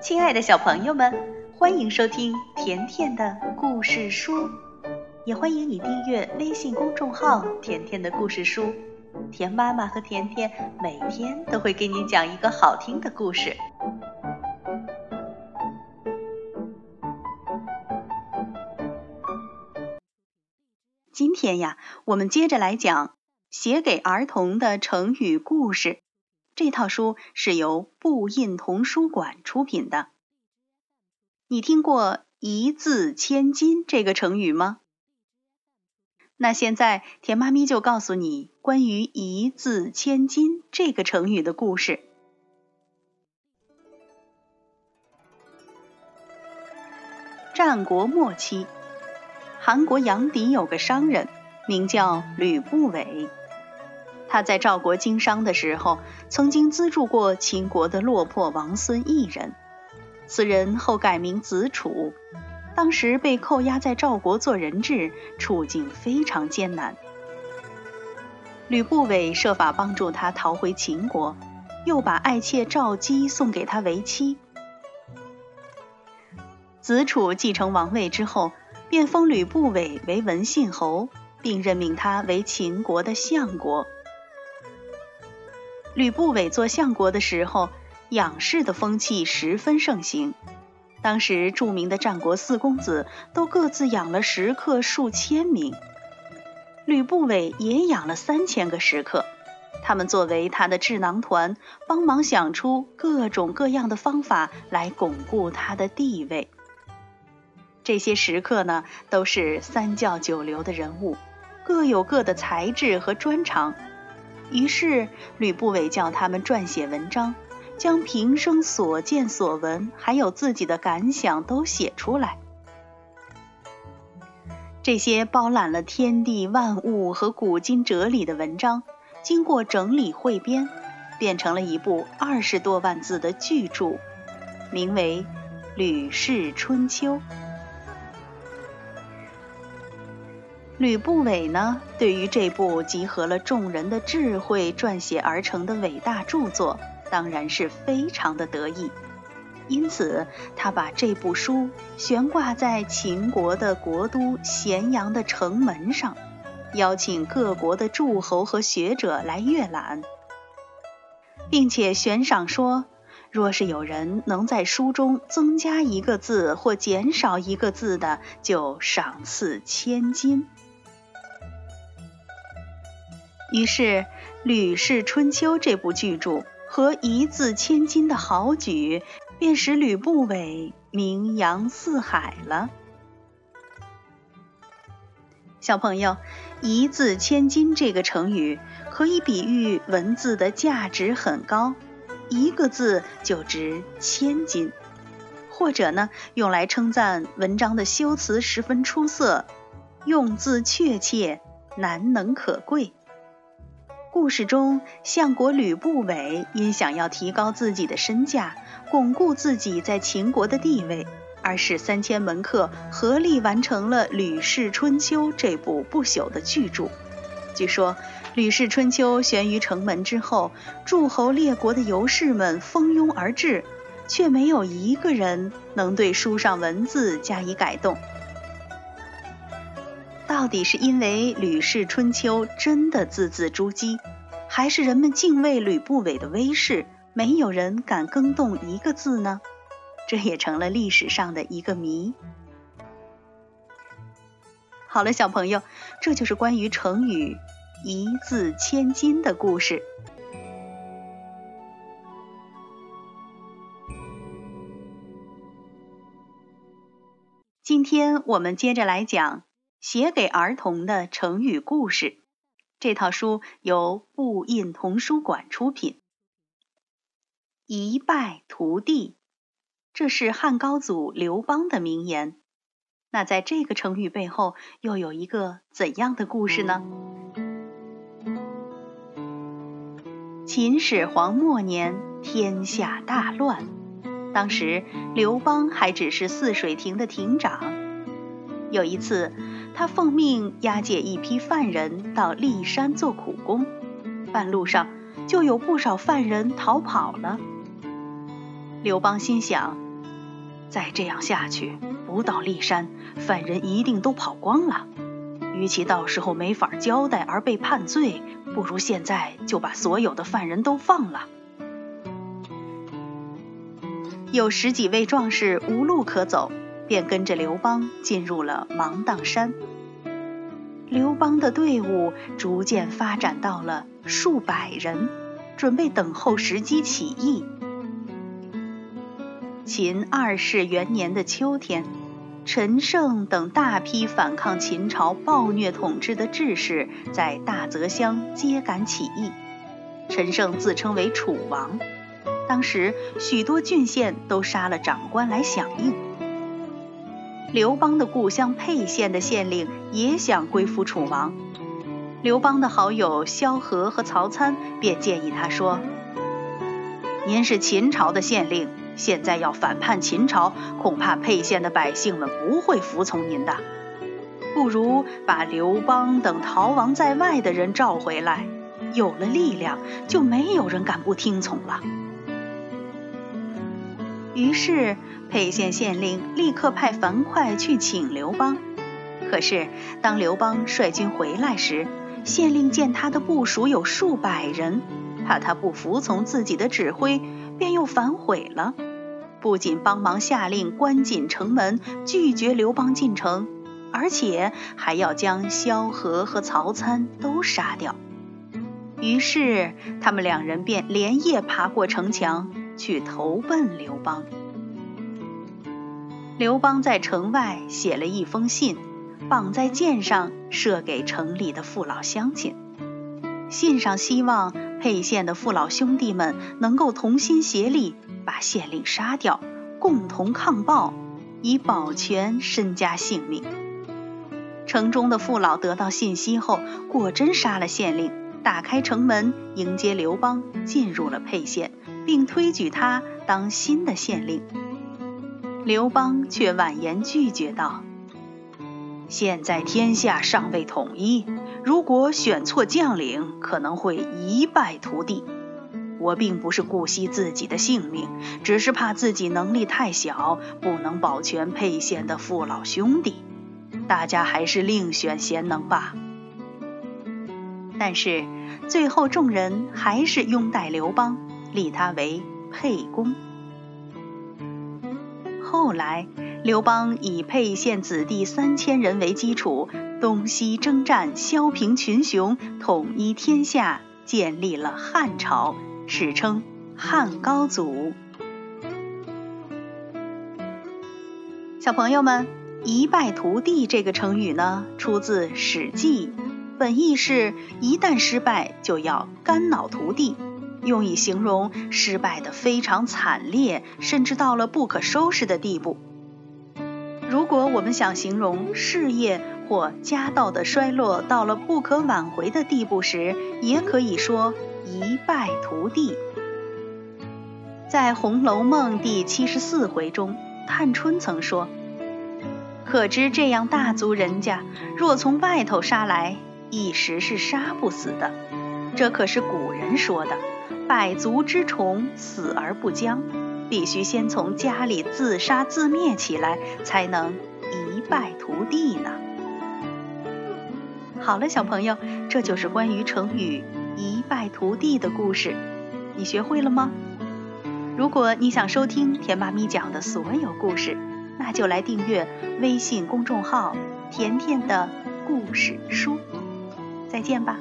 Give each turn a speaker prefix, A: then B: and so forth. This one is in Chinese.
A: 亲爱的小朋友们，欢迎收听甜甜的故事书，也欢迎你订阅微信公众号“甜甜的故事书”。甜妈妈和甜甜每天都会给你讲一个好听的故事。今天呀，我们接着来讲写给儿童的成语故事。这套书是由布印童书馆出品的。你听过“一字千金”这个成语吗？那现在田妈咪就告诉你关于“一字千金”这个成语的故事。战国末期，韩国阳翟有个商人，名叫吕不韦。他在赵国经商的时候，曾经资助过秦国的落魄王孙一人。此人后改名子楚，当时被扣押在赵国做人质，处境非常艰难。吕不韦设法帮助他逃回秦国，又把爱妾赵姬送给他为妻。子楚继承王位之后，便封吕不韦为文信侯，并任命他为秦国的相国。吕不韦做相国的时候，仰视的风气十分盛行。当时著名的战国四公子都各自养了食客数千名，吕不韦也养了三千个食客，他们作为他的智囊团，帮忙想出各种各样的方法来巩固他的地位。这些食客呢，都是三教九流的人物，各有各的才智和专长。于是，吕不韦叫他们撰写文章，将平生所见所闻，还有自己的感想都写出来。这些包揽了天地万物和古今哲理的文章，经过整理汇编，变成了一部二十多万字的巨著，名为《吕氏春秋》。吕不韦呢，对于这部集合了众人的智慧撰写而成的伟大著作，当然是非常的得意。因此，他把这部书悬挂在秦国的国都咸阳的城门上，邀请各国的诸侯和学者来阅览，并且悬赏说：若是有人能在书中增加一个字或减少一个字的，就赏赐千金。于是，《吕氏春秋》这部巨著和一字千金的豪举，便使吕不韦名扬四海了。小朋友，“一字千金”这个成语可以比喻文字的价值很高，一个字就值千金；或者呢，用来称赞文章的修辞十分出色，用字确切，难能可贵。故事中，相国吕不韦因想要提高自己的身价，巩固自己在秦国的地位，而使三千门客合力完成了《吕氏春秋》这部不朽的巨著。据说，《吕氏春秋》悬于城门之后，诸侯列国的游士们蜂拥而至，却没有一个人能对书上文字加以改动。到底是因为《吕氏春秋》真的字字珠玑，还是人们敬畏吕不韦的威势，没有人敢更动一个字呢？这也成了历史上的一个谜。好了，小朋友，这就是关于成语“一字千金”的故事。今天我们接着来讲。写给儿童的成语故事，这套书由布印童书馆出品。一败涂地，这是汉高祖刘邦的名言。那在这个成语背后，又有一个怎样的故事呢？秦始皇末年，天下大乱，当时刘邦还只是泗水亭的亭长。有一次。他奉命押解一批犯人到骊山做苦工，半路上就有不少犯人逃跑了。刘邦心想，再这样下去，不到骊山，犯人一定都跑光了。与其到时候没法交代而被判罪，不如现在就把所有的犯人都放了。有十几位壮士无路可走，便跟着刘邦进入了芒砀山。刘邦的队伍逐渐发展到了数百人，准备等候时机起义。秦二世元年的秋天，陈胜等大批反抗秦朝暴虐统治的志士在大泽乡揭竿起义。陈胜自称为楚王。当时许多郡县都杀了长官来响应。刘邦的故乡沛县的县令也想归附楚王，刘邦的好友萧何和曹参便建议他说：“您是秦朝的县令，现在要反叛秦朝，恐怕沛县的百姓们不会服从您的。不如把刘邦等逃亡在外的人召回来，有了力量，就没有人敢不听从了。”于是，沛县县令立刻派樊哙去请刘邦。可是，当刘邦率军回来时，县令见他的部属有数百人，怕他不服从自己的指挥，便又反悔了。不仅帮忙下令关紧城门，拒绝刘邦进城，而且还要将萧何和曹参都杀掉。于是，他们两人便连夜爬过城墙。去投奔刘邦。刘邦在城外写了一封信，绑在箭上，射给城里的父老乡亲。信上希望沛县的父老兄弟们能够同心协力，把县令杀掉，共同抗暴，以保全身家性命。城中的父老得到信息后，果真杀了县令，打开城门迎接刘邦进入了沛县。并推举他当新的县令，刘邦却婉言拒绝道：“现在天下尚未统一，如果选错将领，可能会一败涂地。我并不是顾惜自己的性命，只是怕自己能力太小，不能保全沛县的父老兄弟。大家还是另选贤能吧。”但是最后众人还是拥戴刘邦。立他为沛公。后来，刘邦以沛县子弟三千人为基础，东西征战，削平群雄，统一天下，建立了汉朝，史称汉高祖。小朋友们，“一败涂地”这个成语呢，出自《史记》，本意是一旦失败，就要肝脑涂地。用以形容失败的非常惨烈，甚至到了不可收拾的地步。如果我们想形容事业或家道的衰落到了不可挽回的地步时，也可以说一败涂地。在《红楼梦》第七十四回中，探春曾说：“可知这样大族人家，若从外头杀来，一时是杀不死的。这可是古人说的。”百足之虫，死而不僵，必须先从家里自杀自灭起来，才能一败涂地呢。好了，小朋友，这就是关于成语“一败涂地”的故事，你学会了吗？如果你想收听甜妈咪讲的所有故事，那就来订阅微信公众号“甜甜的故事书”。再见吧。